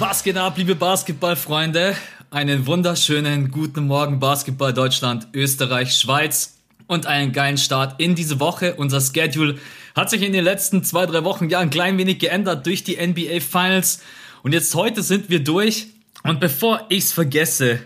Was geht ab, liebe Basketballfreunde? Einen wunderschönen guten Morgen, Basketball Deutschland, Österreich, Schweiz und einen geilen Start in diese Woche. Unser Schedule hat sich in den letzten zwei, drei Wochen ja ein klein wenig geändert durch die NBA Finals. Und jetzt heute sind wir durch. Und bevor ich's vergesse,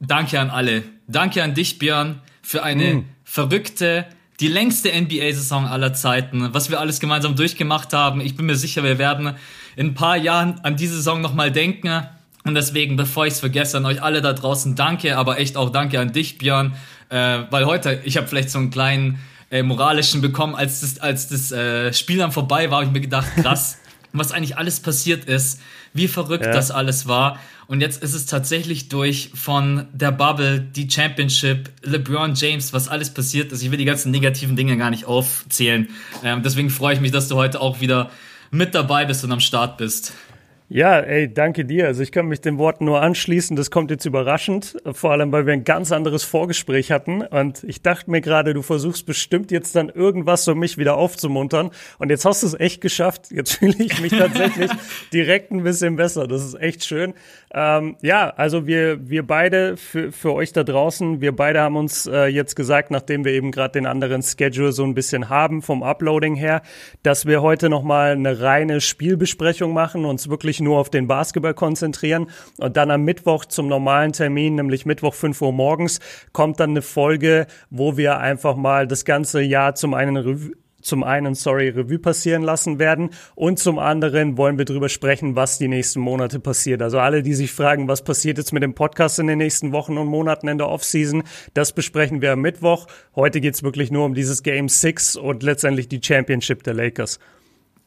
danke an alle. Danke an dich, Björn, für eine mm. verrückte, die längste NBA-Saison aller Zeiten, was wir alles gemeinsam durchgemacht haben. Ich bin mir sicher, wir werden in ein paar Jahren an diese Saison nochmal denken. Und deswegen, bevor ich es vergesse, an euch alle da draußen, danke, aber echt auch danke an dich, Björn, äh, weil heute, ich habe vielleicht so einen kleinen äh, moralischen bekommen, als das, als das äh, Spiel dann vorbei war, habe ich mir gedacht, krass, was eigentlich alles passiert ist, wie verrückt ja. das alles war. Und jetzt ist es tatsächlich durch von der Bubble, die Championship, LeBron James, was alles passiert ist. Ich will die ganzen negativen Dinge gar nicht aufzählen. Ähm, deswegen freue ich mich, dass du heute auch wieder mit dabei bist und am Start bist. Ja, ey, danke dir. Also ich kann mich den Worten nur anschließen. Das kommt jetzt überraschend, vor allem weil wir ein ganz anderes Vorgespräch hatten. Und ich dachte mir gerade, du versuchst bestimmt jetzt dann irgendwas, um mich wieder aufzumuntern. Und jetzt hast du es echt geschafft. Jetzt fühle ich mich tatsächlich direkt ein bisschen besser. Das ist echt schön. Ähm, ja, also wir, wir beide, für, für euch da draußen, wir beide haben uns äh, jetzt gesagt, nachdem wir eben gerade den anderen Schedule so ein bisschen haben vom Uploading her, dass wir heute nochmal eine reine Spielbesprechung machen, uns wirklich nur auf den Basketball konzentrieren und dann am Mittwoch zum normalen Termin, nämlich Mittwoch 5 Uhr morgens, kommt dann eine Folge, wo wir einfach mal das ganze Jahr zum einen zum einen, sorry, Revue passieren lassen werden und zum anderen wollen wir darüber sprechen, was die nächsten Monate passiert. Also alle, die sich fragen, was passiert jetzt mit dem Podcast in den nächsten Wochen und Monaten in der Offseason, das besprechen wir am Mittwoch. Heute geht's wirklich nur um dieses Game 6 und letztendlich die Championship der Lakers.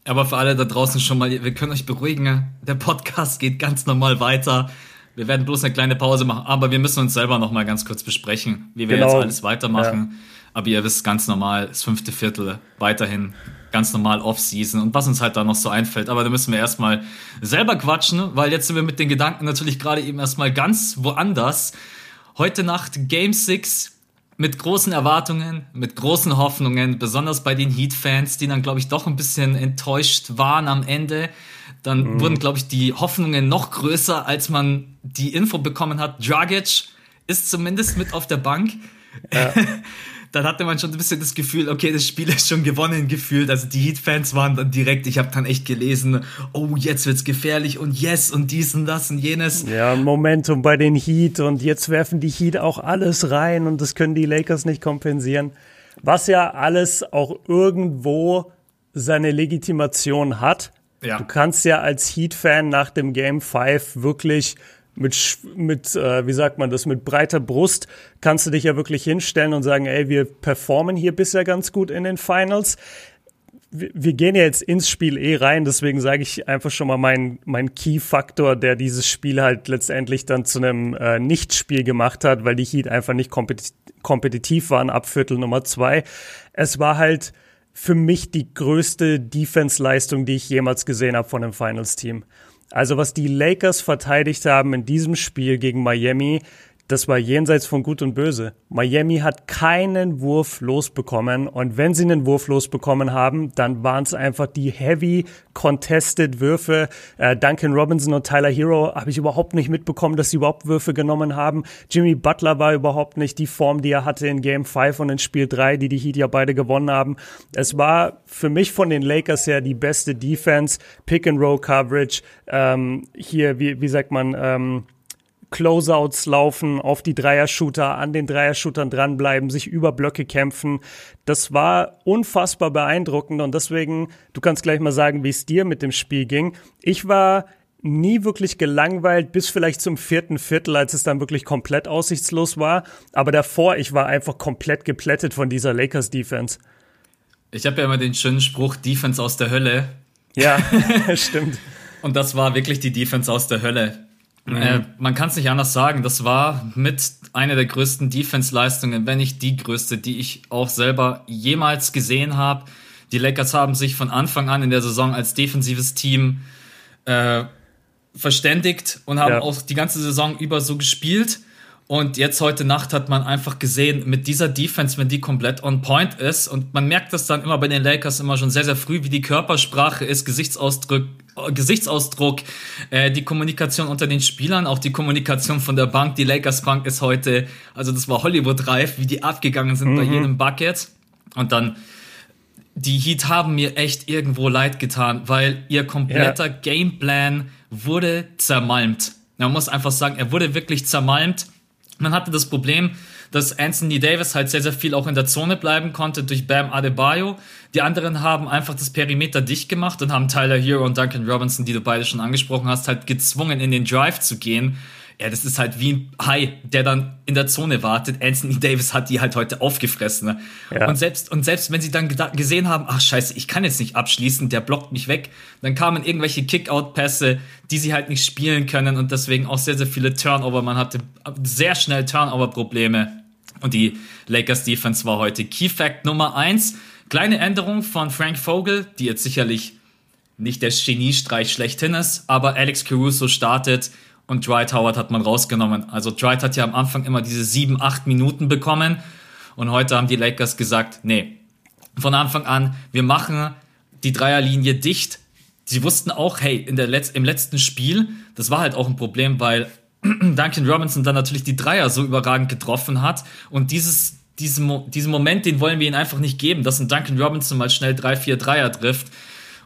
Aber für alle da draußen schon mal, wir können euch beruhigen, der Podcast geht ganz normal weiter. Wir werden bloß eine kleine Pause machen, aber wir müssen uns selber noch mal ganz kurz besprechen, wie wir genau. jetzt alles weitermachen. Ja. Aber ihr wisst ganz normal, das fünfte Viertel weiterhin ganz normal Off-Season und was uns halt da noch so einfällt. Aber da müssen wir erstmal selber quatschen, weil jetzt sind wir mit den Gedanken natürlich gerade eben erstmal ganz woanders. Heute Nacht Game 6 mit großen Erwartungen, mit großen Hoffnungen, besonders bei den Heat-Fans, die dann, glaube ich, doch ein bisschen enttäuscht waren am Ende. Dann mhm. wurden, glaube ich, die Hoffnungen noch größer, als man die Info bekommen hat. Dragic ist zumindest mit auf der Bank. Ja. dann hatte man schon ein bisschen das Gefühl, okay, das Spiel ist schon gewonnen gefühlt. Also die Heat-Fans waren dann direkt, ich habe dann echt gelesen, oh, jetzt wird's gefährlich und yes und dies und das und jenes. Ja, Momentum bei den Heat und jetzt werfen die Heat auch alles rein und das können die Lakers nicht kompensieren. Was ja alles auch irgendwo seine Legitimation hat. Ja. Du kannst ja als Heat-Fan nach dem Game 5 wirklich mit, mit äh, wie sagt man das, mit breiter Brust kannst du dich ja wirklich hinstellen und sagen, ey, wir performen hier bisher ganz gut in den Finals. Wir, gehen ja jetzt ins Spiel eh rein, deswegen sage ich einfach schon mal meinen mein Key-Faktor, der dieses Spiel halt letztendlich dann zu einem äh, Nicht-Spiel gemacht hat, weil die Heat einfach nicht kompetitiv, kompetitiv waren ab Viertel Nummer zwei. Es war halt für mich die größte Defense-Leistung, die ich jemals gesehen habe von einem Finals-Team. Also was die Lakers verteidigt haben in diesem Spiel gegen Miami, das war jenseits von Gut und Böse. Miami hat keinen Wurf losbekommen und wenn sie einen Wurf losbekommen haben, dann waren es einfach die heavy contested Würfe. Äh, Duncan Robinson und Tyler Hero habe ich überhaupt nicht mitbekommen, dass sie überhaupt Würfe genommen haben. Jimmy Butler war überhaupt nicht die Form, die er hatte in Game 5 und in Spiel 3, die die Heat ja beide gewonnen haben. Es war für mich von den Lakers her die beste Defense, Pick and Roll Coverage, ähm, hier, wie, wie sagt man, ähm, Closeouts laufen, auf die Dreier-Shooter, an den Dreier-Shootern dranbleiben, sich über Blöcke kämpfen. Das war unfassbar beeindruckend und deswegen, du kannst gleich mal sagen, wie es dir mit dem Spiel ging. Ich war nie wirklich gelangweilt, bis vielleicht zum vierten Viertel, als es dann wirklich komplett aussichtslos war. Aber davor, ich war einfach komplett geplättet von dieser Lakers-Defense. Ich habe ja immer den schönen Spruch, Defense aus der Hölle. Ja, stimmt. Und das war wirklich die Defense aus der Hölle. Mhm. Äh, man kann es nicht anders sagen. Das war mit einer der größten Defense-Leistungen, wenn nicht die größte, die ich auch selber jemals gesehen habe. Die Lakers haben sich von Anfang an in der Saison als defensives Team äh, verständigt und haben ja. auch die ganze Saison über so gespielt. Und jetzt heute Nacht hat man einfach gesehen, mit dieser Defense, wenn die komplett on point ist, und man merkt das dann immer bei den Lakers immer schon sehr, sehr früh, wie die Körpersprache ist, Gesichtsausdruck, Gesichtsausdruck, äh, die Kommunikation unter den Spielern, auch die Kommunikation von der Bank. Die Lakers Bank ist heute, also das war Hollywood-reif, wie die abgegangen sind mhm. bei jedem Bucket. Und dann, die Heat haben mir echt irgendwo leid getan, weil ihr kompletter ja. Gameplan wurde zermalmt. Man muss einfach sagen, er wurde wirklich zermalmt man hatte das Problem, dass Anthony Davis halt sehr, sehr viel auch in der Zone bleiben konnte durch Bam Adebayo. Die anderen haben einfach das Perimeter dicht gemacht und haben Tyler Hero und Duncan Robinson, die du beide schon angesprochen hast, halt gezwungen, in den Drive zu gehen ja, das ist halt wie ein Hai, der dann in der Zone wartet. Anthony Davis hat die halt heute aufgefressen. Ne? Ja. Und selbst, und selbst wenn sie dann gesehen haben, ach scheiße, ich kann jetzt nicht abschließen, der blockt mich weg, dann kamen irgendwelche Kick-Out-Pässe, die sie halt nicht spielen können und deswegen auch sehr, sehr viele Turnover. Man hatte sehr schnell Turnover-Probleme. Und die Lakers Defense war heute Key Fact Nummer eins. Kleine Änderung von Frank Vogel, die jetzt sicherlich nicht der Geniestreich schlechthin ist, aber Alex Caruso startet und Dwight Howard hat man rausgenommen. Also Dwight hat ja am Anfang immer diese sieben, acht Minuten bekommen und heute haben die Lakers gesagt, nee, von Anfang an, wir machen die Dreierlinie dicht. Sie wussten auch, hey, in der Letz im letzten Spiel, das war halt auch ein Problem, weil Duncan Robinson dann natürlich die Dreier so überragend getroffen hat und dieses diesen, diesen Moment, den wollen wir ihnen einfach nicht geben, dass ein Duncan Robinson mal schnell drei, vier Dreier trifft.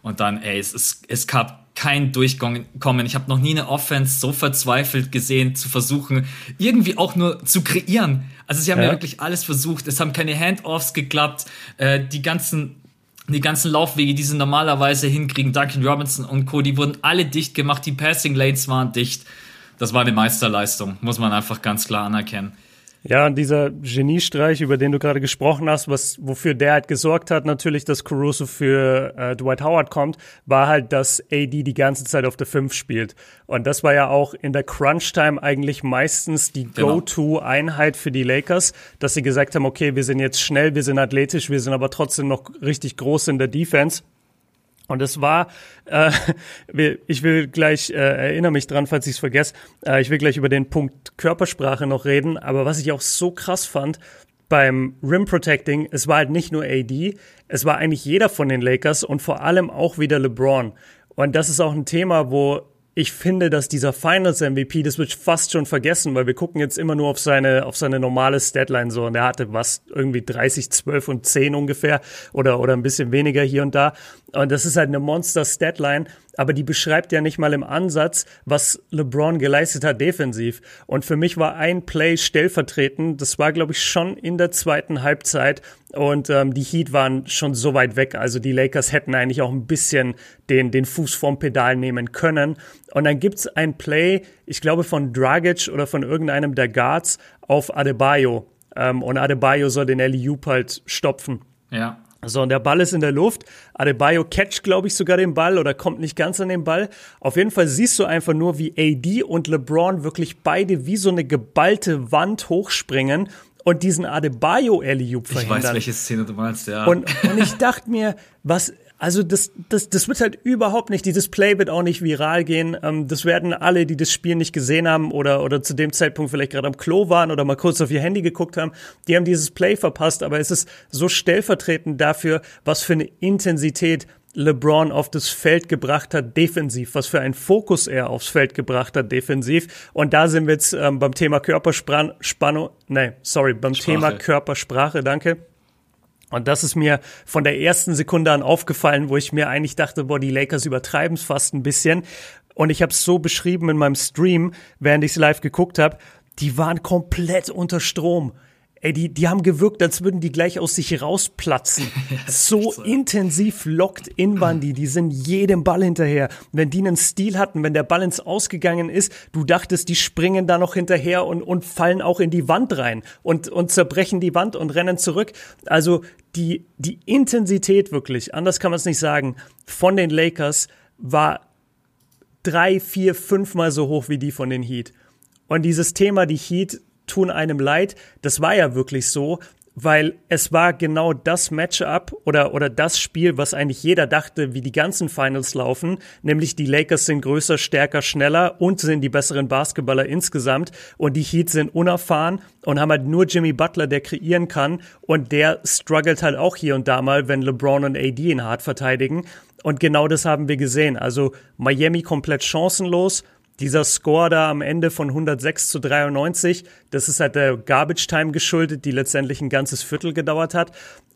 Und dann, ey, es, es, es gab kein Durchkommen. Ich habe noch nie eine Offense so verzweifelt gesehen, zu versuchen, irgendwie auch nur zu kreieren. Also sie haben ja, ja wirklich alles versucht. Es haben keine Handoffs geklappt. Äh, die ganzen die ganzen Laufwege, die sie normalerweise hinkriegen, Duncan Robinson und Co., die wurden alle dicht gemacht. Die Passing Lanes waren dicht. Das war eine Meisterleistung, muss man einfach ganz klar anerkennen. Ja, dieser Geniestreich, über den du gerade gesprochen hast, was wofür der halt gesorgt hat, natürlich, dass Caruso für äh, Dwight Howard kommt, war halt, dass AD die ganze Zeit auf der 5 spielt. Und das war ja auch in der Crunch-Time eigentlich meistens die genau. Go-To-Einheit für die Lakers, dass sie gesagt haben, okay, wir sind jetzt schnell, wir sind athletisch, wir sind aber trotzdem noch richtig groß in der Defense. Und es war, äh, ich will gleich, äh, erinnere mich dran, falls ich es vergesse, äh, ich will gleich über den Punkt Körpersprache noch reden, aber was ich auch so krass fand beim Rim Protecting, es war halt nicht nur AD, es war eigentlich jeder von den Lakers und vor allem auch wieder LeBron. Und das ist auch ein Thema, wo ich finde, dass dieser Finals MVP, das wird fast schon vergessen, weil wir gucken jetzt immer nur auf seine, auf seine normale Statline so und er hatte was, irgendwie 30, 12 und 10 ungefähr oder, oder ein bisschen weniger hier und da. Und das ist halt eine Monster-Statline, aber die beschreibt ja nicht mal im Ansatz, was LeBron geleistet hat defensiv. Und für mich war ein Play stellvertretend, das war, glaube ich, schon in der zweiten Halbzeit. Und ähm, die Heat waren schon so weit weg. Also die Lakers hätten eigentlich auch ein bisschen den, den Fuß vom Pedal nehmen können. Und dann gibt's ein Play, ich glaube von Dragic oder von irgendeinem der Guards auf Adebayo. Ähm, und Adebayo soll den Eli halt stopfen. Ja. So, und der Ball ist in der Luft. Adebayo catcht, glaube ich, sogar den Ball oder kommt nicht ganz an den Ball. Auf jeden Fall siehst du einfach nur, wie AD und LeBron wirklich beide wie so eine geballte Wand hochspringen und diesen Adebayo Eliup verhindern. Ich weiß, welche Szene du meinst, ja. Und, und ich dachte mir, was, also das, das, das wird halt überhaupt nicht, dieses Play wird auch nicht viral gehen. Ähm, das werden alle, die das Spiel nicht gesehen haben oder, oder zu dem Zeitpunkt vielleicht gerade am Klo waren oder mal kurz auf ihr Handy geguckt haben, die haben dieses Play verpasst. Aber es ist so stellvertretend dafür, was für eine Intensität LeBron auf das Feld gebracht hat, defensiv, was für einen Fokus er aufs Feld gebracht hat, defensiv. Und da sind wir jetzt ähm, beim Thema Körperspannung, nee, sorry, beim Sprache. Thema Körpersprache, danke. Und das ist mir von der ersten Sekunde an aufgefallen, wo ich mir eigentlich dachte, boah, die Lakers übertreiben es fast ein bisschen. Und ich habe es so beschrieben in meinem Stream, während ich es live geguckt habe, die waren komplett unter Strom. Ey, die, die haben gewirkt, als würden die gleich aus sich rausplatzen. so, so intensiv lockt in waren die. Die sind jedem Ball hinterher. Wenn die einen Stil hatten, wenn der Ball ins Ausgegangen ist, du dachtest, die springen da noch hinterher und, und fallen auch in die Wand rein und, und zerbrechen die Wand und rennen zurück. Also die, die Intensität wirklich, anders kann man es nicht sagen, von den Lakers war drei, vier, fünfmal so hoch wie die von den Heat. Und dieses Thema, die Heat tun einem leid. Das war ja wirklich so. weil es war genau das Matchup oder, oder das Spiel, was eigentlich jeder dachte, wie die ganzen Finals laufen, nämlich die Lakers sind größer, stärker, schneller und sind die besseren Basketballer insgesamt und die Heat sind unerfahren und haben halt nur Jimmy Butler, der kreieren kann und der struggelt halt auch hier und da mal, wenn LeBron und AD ihn hart verteidigen und genau das haben wir gesehen. Also Miami komplett chancenlos, dieser Score da am Ende von 106 zu 93, das ist halt der Garbage Time geschuldet, die letztendlich ein ganzes Viertel gedauert hat.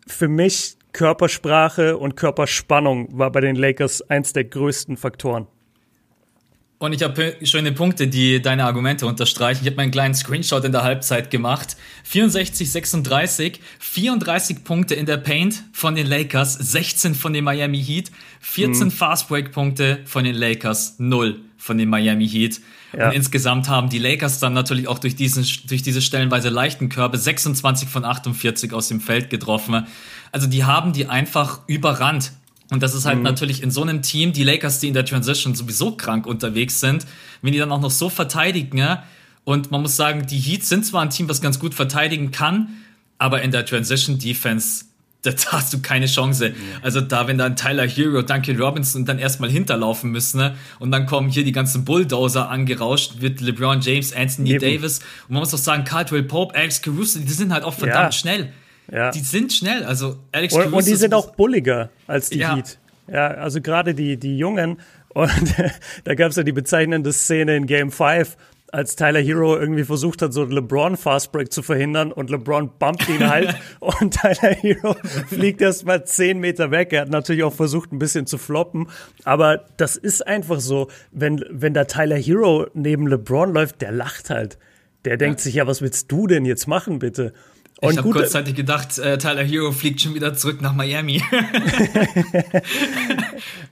Für mich Körpersprache und Körperspannung war bei den Lakers eins der größten Faktoren. Und ich habe schöne Punkte, die deine Argumente unterstreichen. Ich habe meinen kleinen Screenshot in der Halbzeit gemacht. 64, 36, 34 Punkte in der Paint von den Lakers, 16 von den Miami Heat, 14 mhm. Fastbreak-Punkte von den Lakers, 0 von den Miami Heat. Ja. Und insgesamt haben die Lakers dann natürlich auch durch, diesen, durch diese stellenweise leichten Körbe 26 von 48 aus dem Feld getroffen. Also die haben die einfach überrannt. Und das ist halt mhm. natürlich in so einem Team, die Lakers, die in der Transition sowieso krank unterwegs sind, wenn die dann auch noch so verteidigen, ja, und man muss sagen, die Heat sind zwar ein Team, was ganz gut verteidigen kann, aber in der Transition Defense da hast du keine Chance. Also da, wenn dann Tyler Hero, Duncan Robinson dann erstmal hinterlaufen müssen, ne? und dann kommen hier die ganzen Bulldozer angerauscht, wird LeBron James, Anthony Eben. Davis, und man muss auch sagen, Caldwell Pope, Alex Caruso, die sind halt auch verdammt ja. schnell. Ja. Die sind schnell, also Alex und, Caruso. Und die sind auch bulliger als die ja. Heat. Ja, also gerade die, die Jungen, und da gab es ja die bezeichnende Szene in Game 5, als Tyler Hero irgendwie versucht hat, so LeBron Fastbreak zu verhindern und LeBron bumpt ihn halt und Tyler Hero fliegt erst mal zehn Meter weg. Er hat natürlich auch versucht, ein bisschen zu floppen, aber das ist einfach so, wenn, wenn da Tyler Hero neben LeBron läuft, der lacht halt. Der denkt ja. sich, ja, was willst du denn jetzt machen, bitte? Und ich habe kurzzeitig gedacht, äh, Tyler Hero fliegt schon wieder zurück nach Miami.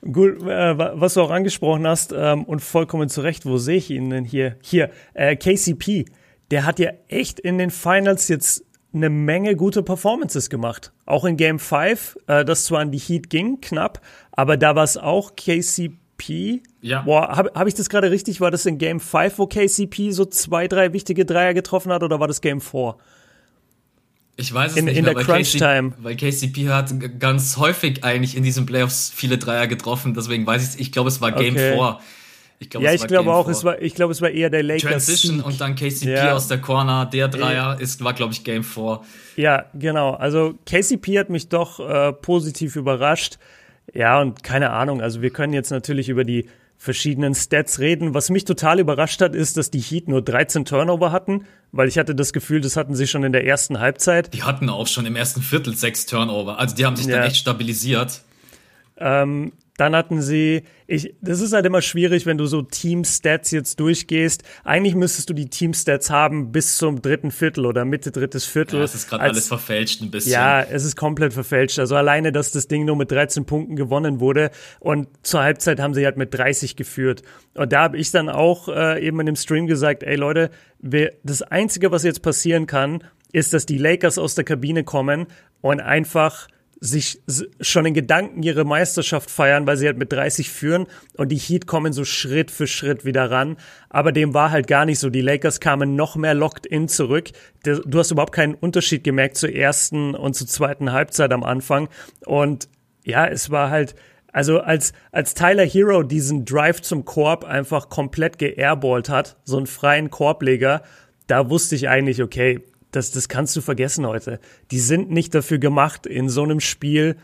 gut, äh, was du auch angesprochen hast ähm, und vollkommen zu Recht, wo sehe ich ihn denn hier? Hier, äh, KCP, der hat ja echt in den Finals jetzt eine Menge gute Performances gemacht. Auch in Game 5, äh, das zwar an die Heat ging, knapp, aber da war es auch KCP. Ja. Boah, habe hab ich das gerade richtig? War das in Game 5, wo KCP so zwei, drei wichtige Dreier getroffen hat oder war das Game 4? Ich weiß es in, nicht in mehr, der Crunch KC, Time. Weil KCP hat ganz häufig eigentlich in diesen Playoffs viele Dreier getroffen, deswegen weiß ich es. Ich glaube, es war Game okay. 4. Ich glaub, ja, ich glaube auch, es war, ich glaube, es war eher der Lakers. Transition Sieg. und dann KCP ja. aus der Corner, der Dreier ist, war, glaube ich, Game 4. Ja, genau. Also KCP hat mich doch äh, positiv überrascht. Ja, und keine Ahnung. Also wir können jetzt natürlich über die verschiedenen Stats reden. Was mich total überrascht hat, ist, dass die Heat nur 13 Turnover hatten, weil ich hatte das Gefühl, das hatten sie schon in der ersten Halbzeit. Die hatten auch schon im ersten Viertel sechs Turnover. Also die haben sich ja. dann echt stabilisiert. Ähm, dann hatten sie, ich, das ist halt immer schwierig, wenn du so Team-Stats jetzt durchgehst. Eigentlich müsstest du die Team-Stats haben bis zum dritten Viertel oder Mitte drittes Viertel. Ja, es ist gerade alles verfälscht ein bisschen. Ja, es ist komplett verfälscht. Also alleine, dass das Ding nur mit 13 Punkten gewonnen wurde und zur Halbzeit haben sie halt mit 30 geführt. Und da habe ich dann auch äh, eben in dem Stream gesagt, ey Leute, wir, das Einzige, was jetzt passieren kann, ist, dass die Lakers aus der Kabine kommen und einfach sich schon in Gedanken ihre Meisterschaft feiern, weil sie halt mit 30 führen und die Heat kommen so Schritt für Schritt wieder ran. Aber dem war halt gar nicht so. Die Lakers kamen noch mehr locked in zurück. Du hast überhaupt keinen Unterschied gemerkt zur ersten und zur zweiten Halbzeit am Anfang. Und ja, es war halt, also als, als Tyler Hero diesen Drive zum Korb einfach komplett geairballt hat, so einen freien Korbleger, da wusste ich eigentlich, okay, das, das kannst du vergessen heute. Die sind nicht dafür gemacht, in so einem Spiel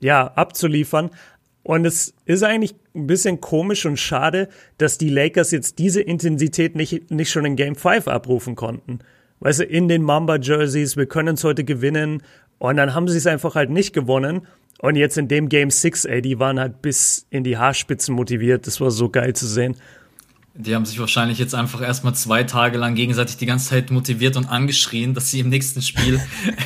ja abzuliefern. Und es ist eigentlich ein bisschen komisch und schade, dass die Lakers jetzt diese Intensität nicht, nicht schon in Game 5 abrufen konnten. Weißt du, in den Mamba-Jerseys, wir können es heute gewinnen. Und dann haben sie es einfach halt nicht gewonnen. Und jetzt in dem Game 6, ey, die waren halt bis in die Haarspitzen motiviert. Das war so geil zu sehen. Die haben sich wahrscheinlich jetzt einfach erstmal zwei Tage lang gegenseitig die ganze Zeit motiviert und angeschrien, dass sie im nächsten Spiel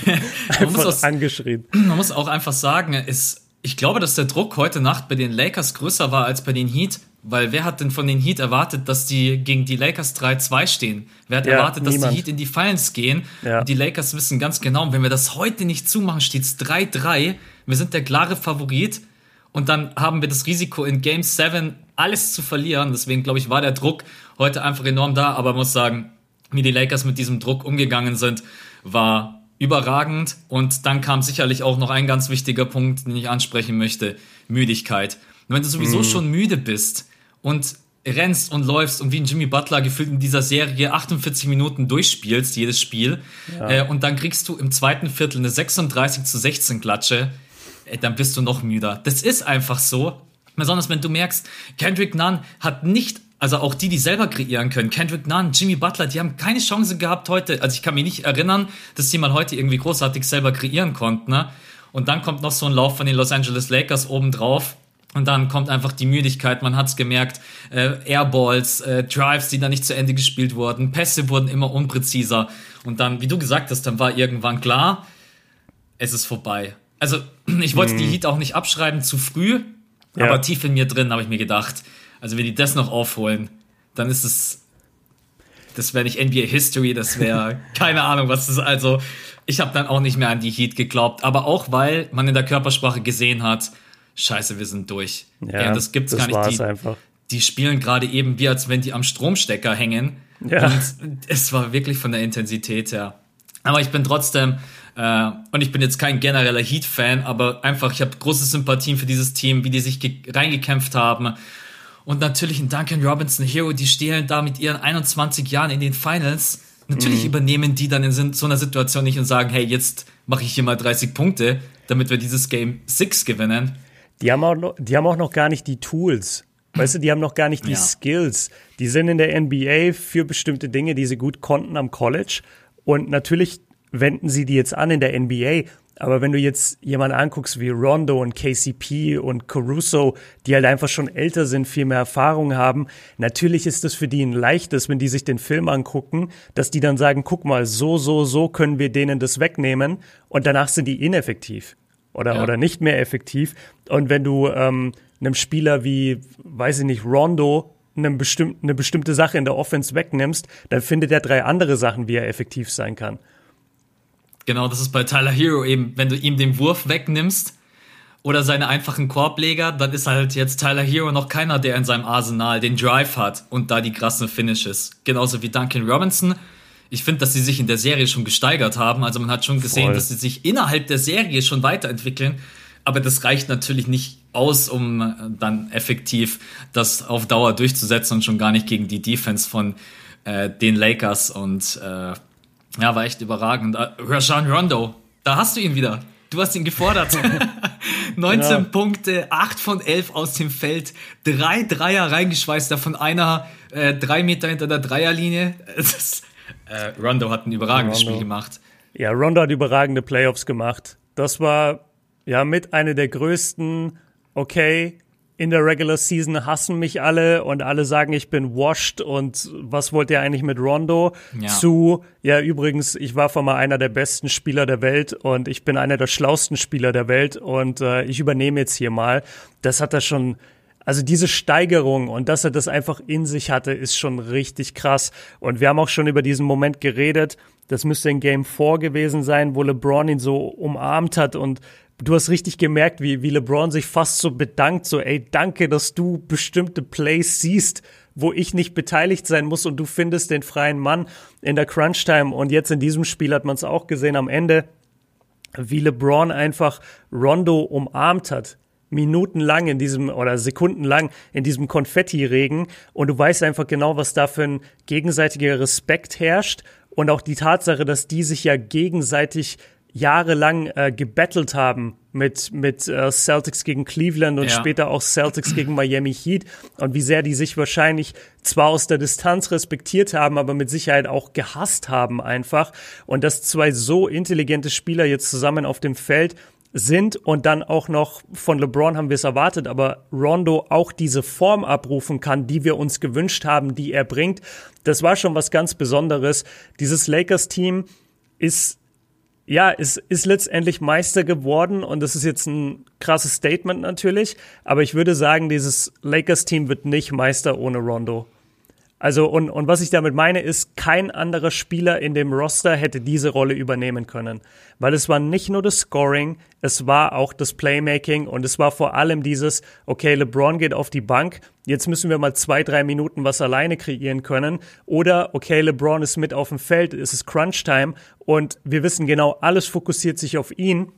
man muss auch, angeschrien. Man muss auch einfach sagen, ist, ich glaube, dass der Druck heute Nacht bei den Lakers größer war als bei den Heat, weil wer hat denn von den Heat erwartet, dass die gegen die Lakers 3-2 stehen? Wer hat ja, erwartet, dass niemand. die Heat in die Finals gehen? Ja. Und die Lakers wissen ganz genau, wenn wir das heute nicht zumachen, steht es 3-3. Wir sind der klare Favorit. Und dann haben wir das Risiko in Game 7 alles zu verlieren. Deswegen, glaube ich, war der Druck heute einfach enorm da. Aber muss sagen, wie die Lakers mit diesem Druck umgegangen sind, war überragend. Und dann kam sicherlich auch noch ein ganz wichtiger Punkt, den ich ansprechen möchte. Müdigkeit. Und wenn du sowieso mm. schon müde bist und rennst und läufst und wie ein Jimmy Butler gefühlt in dieser Serie 48 Minuten durchspielst, jedes Spiel, ja. äh, und dann kriegst du im zweiten Viertel eine 36 zu 16 Klatsche, dann bist du noch müder. Das ist einfach so. Besonders wenn du merkst, Kendrick Nunn hat nicht also auch die, die selber kreieren können. Kendrick Nunn, Jimmy Butler, die haben keine Chance gehabt heute. Also ich kann mich nicht erinnern, dass die mal heute irgendwie großartig selber kreieren konnten. Ne? Und dann kommt noch so ein Lauf von den Los Angeles Lakers obendrauf. Und dann kommt einfach die Müdigkeit, man hat's gemerkt, äh, Airballs, äh, Drives, die da nicht zu Ende gespielt wurden, Pässe wurden immer unpräziser. Und dann, wie du gesagt hast, dann war irgendwann klar, es ist vorbei. Also ich wollte mhm. die Heat auch nicht abschreiben zu früh, ja. aber tief in mir drin habe ich mir gedacht, also wenn die das noch aufholen, dann ist es, das wäre nicht NBA History, das wäre keine Ahnung, was das ist. Also ich habe dann auch nicht mehr an die Heat geglaubt, aber auch weil man in der Körpersprache gesehen hat, scheiße, wir sind durch. Ja, ja das gibt's das gar nicht. Die, einfach. die spielen gerade eben wie als wenn die am Stromstecker hängen. Ja. Und es war wirklich von der Intensität her. Aber ich bin trotzdem, äh, und ich bin jetzt kein genereller Heat-Fan, aber einfach, ich habe große Sympathien für dieses Team, wie die sich reingekämpft haben. Und natürlich ein Duncan Robinson Hero, die stehen da mit ihren 21 Jahren in den Finals. Natürlich mhm. übernehmen die dann in so einer Situation nicht und sagen, hey, jetzt mache ich hier mal 30 Punkte, damit wir dieses Game 6 gewinnen. Die haben, auch noch, die haben auch noch gar nicht die Tools. Weißt du, die haben noch gar nicht die ja. Skills. Die sind in der NBA für bestimmte Dinge, die sie gut konnten am College. Und natürlich wenden sie die jetzt an in der NBA. Aber wenn du jetzt jemanden anguckst wie Rondo und KCP und Caruso, die halt einfach schon älter sind, viel mehr Erfahrung haben, natürlich ist es für die ein leichtes, wenn die sich den Film angucken, dass die dann sagen, guck mal, so, so, so können wir denen das wegnehmen und danach sind die ineffektiv oder, ja. oder nicht mehr effektiv. Und wenn du ähm, einem Spieler wie, weiß ich nicht, Rondo eine, bestimm eine bestimmte Sache in der Offense wegnimmst, dann findet er drei andere Sachen, wie er effektiv sein kann. Genau, das ist bei Tyler Hero eben, wenn du ihm den Wurf wegnimmst oder seine einfachen Korbleger, dann ist halt jetzt Tyler Hero noch keiner, der in seinem Arsenal den Drive hat und da die krassen Finishes. Genauso wie Duncan Robinson ich finde, dass sie sich in der Serie schon gesteigert haben. Also man hat schon gesehen, Voll. dass sie sich innerhalb der Serie schon weiterentwickeln. Aber das reicht natürlich nicht aus, um äh, dann effektiv das auf Dauer durchzusetzen und schon gar nicht gegen die Defense von äh, den Lakers. Und äh, ja, war echt überragend. Äh, Rajan Rondo, da hast du ihn wieder. Du hast ihn gefordert. 19 ja. Punkte, 8 von 11 aus dem Feld, drei Dreier reingeschweißt, davon einer äh, drei Meter hinter der Dreierlinie. Das, äh, Rondo hat ein überragendes Rondo. Spiel gemacht. Ja, Rondo hat überragende Playoffs gemacht. Das war ja mit einer der größten, okay, in der Regular Season hassen mich alle und alle sagen, ich bin washed und was wollt ihr eigentlich mit Rondo? Ja. Zu, ja, übrigens, ich war vor mal einer der besten Spieler der Welt und ich bin einer der schlausten Spieler der Welt und äh, ich übernehme jetzt hier mal. Das hat er schon also diese Steigerung und dass er das einfach in sich hatte, ist schon richtig krass. Und wir haben auch schon über diesen Moment geredet. Das müsste in Game 4 gewesen sein, wo LeBron ihn so umarmt hat und du hast richtig gemerkt, wie, wie LeBron sich fast so bedankt, so, ey, danke, dass du bestimmte Plays siehst, wo ich nicht beteiligt sein muss und du findest den freien Mann in der Crunch-Time. Und jetzt in diesem Spiel hat man es auch gesehen am Ende, wie LeBron einfach Rondo umarmt hat. Minutenlang in diesem oder sekundenlang in diesem Konfetti-Regen. Und du weißt einfach genau, was da für ein gegenseitiger Respekt herrscht. Und auch die Tatsache, dass die sich ja gegenseitig jahrelang äh, gebettelt haben mit, mit äh, Celtics gegen Cleveland und ja. später auch Celtics gegen Miami Heat und wie sehr die sich wahrscheinlich zwar aus der Distanz respektiert haben, aber mit Sicherheit auch gehasst haben einfach und dass zwei so intelligente Spieler jetzt zusammen auf dem Feld sind und dann auch noch von LeBron haben wir es erwartet, aber Rondo auch diese Form abrufen kann, die wir uns gewünscht haben, die er bringt. Das war schon was ganz Besonderes. Dieses Lakers-Team ist ja, ist, ist letztendlich Meister geworden und das ist jetzt ein krasses Statement natürlich, aber ich würde sagen, dieses Lakers-Team wird nicht Meister ohne Rondo. Also, und, und was ich damit meine, ist, kein anderer Spieler in dem Roster hätte diese Rolle übernehmen können. Weil es war nicht nur das Scoring, es war auch das Playmaking und es war vor allem dieses, okay, LeBron geht auf die Bank, jetzt müssen wir mal zwei, drei Minuten was alleine kreieren können. Oder, okay, LeBron ist mit auf dem Feld, es ist Crunch-Time und wir wissen genau, alles fokussiert sich auf ihn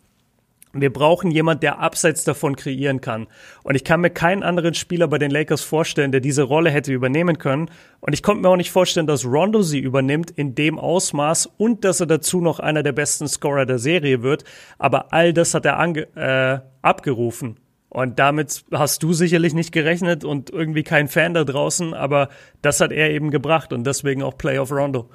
wir brauchen jemand, der abseits davon kreieren kann. Und ich kann mir keinen anderen Spieler bei den Lakers vorstellen, der diese Rolle hätte übernehmen können. Und ich konnte mir auch nicht vorstellen, dass Rondo sie übernimmt in dem Ausmaß und dass er dazu noch einer der besten Scorer der Serie wird. Aber all das hat er ange äh, abgerufen. Und damit hast du sicherlich nicht gerechnet und irgendwie kein Fan da draußen, aber das hat er eben gebracht und deswegen auch Playoff Rondo.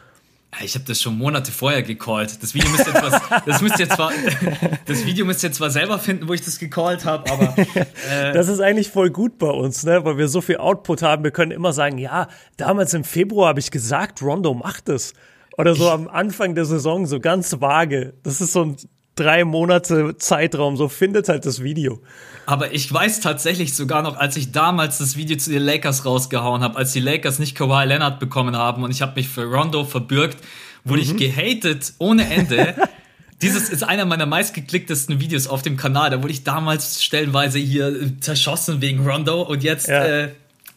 Ich habe das schon Monate vorher gecallt. Das Video müsst ihr zwar, das müsst ihr zwar, das Video müsst ihr zwar selber finden, wo ich das gecallt habe, aber äh das ist eigentlich voll gut bei uns, ne, weil wir so viel Output haben. Wir können immer sagen, ja, damals im Februar habe ich gesagt, Rondo macht es. Oder so am Anfang der Saison so ganz vage. Das ist so ein drei Monate Zeitraum, so findet halt das Video. Aber ich weiß tatsächlich sogar noch, als ich damals das Video zu den Lakers rausgehauen habe, als die Lakers nicht Kawhi Leonard bekommen haben und ich habe mich für Rondo verbürgt, wurde mhm. ich gehatet ohne Ende. Dieses ist einer meiner meistgeklicktesten Videos auf dem Kanal. Da wurde ich damals stellenweise hier zerschossen wegen Rondo und jetzt ja. äh,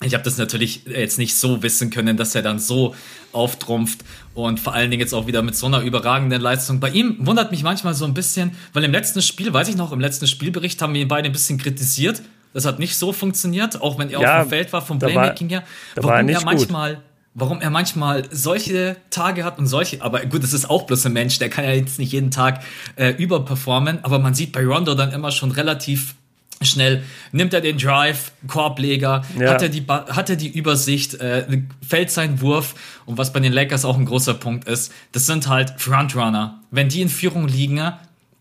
ich habe das natürlich jetzt nicht so wissen können, dass er dann so auftrumpft und vor allen Dingen jetzt auch wieder mit so einer überragenden Leistung. Bei ihm wundert mich manchmal so ein bisschen, weil im letzten Spiel, weiß ich noch, im letzten Spielbericht haben wir ihn beide ein bisschen kritisiert. Das hat nicht so funktioniert, auch wenn er ja, auf dem Feld war vom Playmaking her. Warum er, er manchmal, gut. warum er manchmal solche Tage hat und solche, aber gut, das ist auch bloß ein Mensch, der kann ja jetzt nicht jeden Tag äh, überperformen, aber man sieht bei Rondo dann immer schon relativ schnell nimmt er den Drive, Korbleger, ja. hat, er die, hat er die Übersicht, äh, fällt sein Wurf und was bei den Lakers auch ein großer Punkt ist, das sind halt Frontrunner. Wenn die in Führung liegen,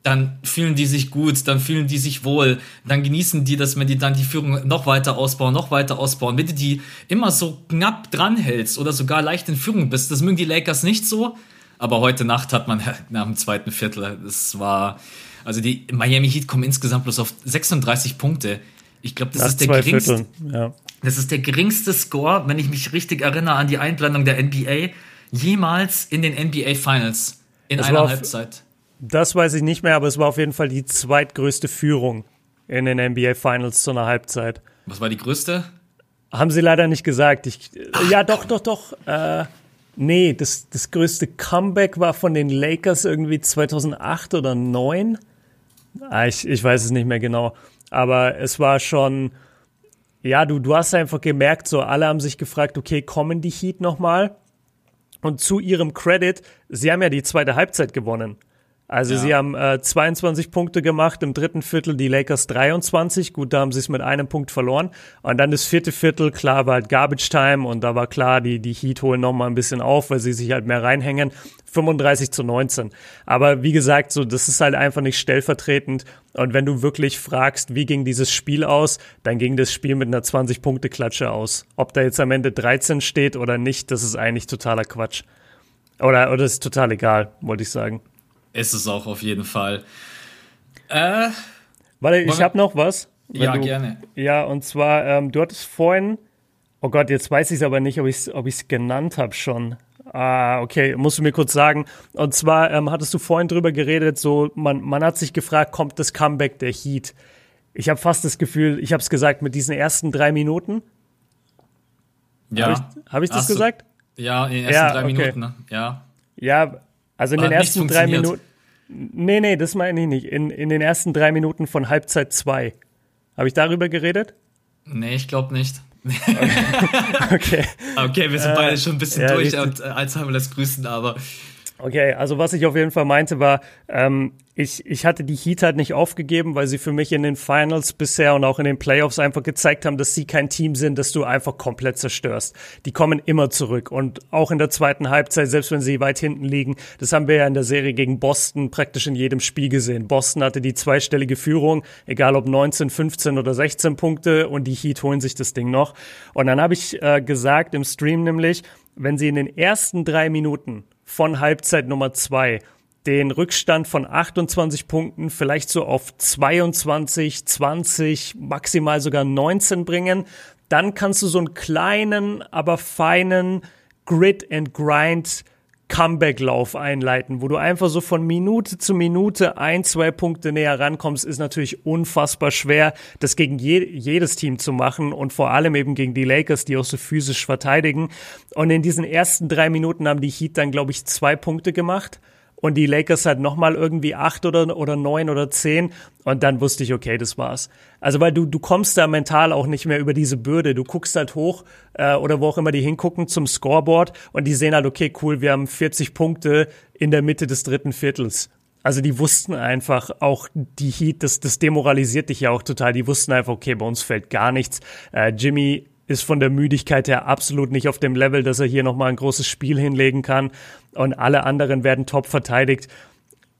dann fühlen die sich gut, dann fühlen die sich wohl, dann genießen die das, wenn die dann die Führung noch weiter ausbauen, noch weiter ausbauen. Wenn du die immer so knapp dranhältst oder sogar leicht in Führung bist, das mögen die Lakers nicht so, aber heute Nacht hat man nach dem zweiten Viertel, das war, also die Miami Heat kommen insgesamt bloß auf 36 Punkte. Ich glaube, das Nach ist der geringste. Ja. Das ist der geringste Score, wenn ich mich richtig erinnere an die Einblendung der NBA, jemals in den NBA Finals in das einer auf, Halbzeit. Das weiß ich nicht mehr, aber es war auf jeden Fall die zweitgrößte Führung in den NBA Finals zu einer Halbzeit. Was war die größte? Haben sie leider nicht gesagt. Ich, Ach, ja, doch, doch, doch. Äh, nee, das, das größte Comeback war von den Lakers irgendwie 2008 oder 2009. Ah, ich, ich weiß es nicht mehr genau. Aber es war schon, ja, du, du hast einfach gemerkt, so alle haben sich gefragt, okay, kommen die Heat nochmal? Und zu ihrem Credit, sie haben ja die zweite Halbzeit gewonnen. Also ja. sie haben äh, 22 Punkte gemacht, im dritten Viertel die Lakers 23. Gut, da haben sie es mit einem Punkt verloren. Und dann das vierte Viertel, klar, war halt Garbage Time und da war klar, die, die Heat holen nochmal ein bisschen auf, weil sie sich halt mehr reinhängen. 35 zu 19. Aber wie gesagt, so, das ist halt einfach nicht stellvertretend. Und wenn du wirklich fragst, wie ging dieses Spiel aus, dann ging das Spiel mit einer 20-Punkte-Klatsche aus. Ob da jetzt am Ende 13 steht oder nicht, das ist eigentlich totaler Quatsch. Oder, oder ist total egal, wollte ich sagen. Ist es auch auf jeden Fall. Äh, Warte, ich habe noch was. Ja, du, gerne. Ja, und zwar, ähm, du hattest vorhin, oh Gott, jetzt weiß ich es aber nicht, ob ich es ob genannt habe schon. Ah, okay, musst du mir kurz sagen. Und zwar ähm, hattest du vorhin drüber geredet, so man, man hat sich gefragt, kommt das Comeback der Heat? Ich habe fast das Gefühl, ich habe es gesagt, mit diesen ersten drei Minuten. Ja. Habe ich, hab ich das gesagt? Ja, in den ersten ja, drei okay. Minuten, ne? ja. Ja, also in den ersten drei Minuten. Nee, nee, das meine ich nicht. In, in den ersten drei Minuten von Halbzeit zwei. Habe ich darüber geredet? Nee, ich glaube nicht. okay. okay, wir sind beide äh, schon ein bisschen ja, durch richtig. und äh, Alzheimer lässt grüßen, aber Okay, also was ich auf jeden Fall meinte war, ähm, ich, ich hatte die Heat halt nicht aufgegeben, weil sie für mich in den Finals bisher und auch in den Playoffs einfach gezeigt haben, dass sie kein Team sind, das du einfach komplett zerstörst. Die kommen immer zurück und auch in der zweiten Halbzeit, selbst wenn sie weit hinten liegen, das haben wir ja in der Serie gegen Boston praktisch in jedem Spiel gesehen. Boston hatte die zweistellige Führung, egal ob 19, 15 oder 16 Punkte und die Heat holen sich das Ding noch. Und dann habe ich äh, gesagt im Stream nämlich, wenn sie in den ersten drei Minuten von Halbzeit Nummer zwei. Den Rückstand von 28 Punkten vielleicht so auf 22, 20, maximal sogar 19 bringen, dann kannst du so einen kleinen, aber feinen Grit and Grind Comeback-Lauf einleiten, wo du einfach so von Minute zu Minute ein, zwei Punkte näher rankommst, ist natürlich unfassbar schwer, das gegen je jedes Team zu machen und vor allem eben gegen die Lakers, die auch so physisch verteidigen. Und in diesen ersten drei Minuten haben die Heat dann, glaube ich, zwei Punkte gemacht und die Lakers halt nochmal irgendwie acht oder, oder neun oder zehn und dann wusste ich, okay, das war's. Also weil du, du kommst da mental auch nicht mehr über diese Bürde. Du guckst halt hoch äh, oder wo auch immer die hingucken zum Scoreboard und die sehen halt, okay, cool, wir haben 40 Punkte in der Mitte des dritten Viertels. Also die wussten einfach auch die Heat, das, das demoralisiert dich ja auch total. Die wussten einfach, okay, bei uns fällt gar nichts. Äh, Jimmy ist von der Müdigkeit her absolut nicht auf dem Level, dass er hier nochmal ein großes Spiel hinlegen kann. Und alle anderen werden top verteidigt.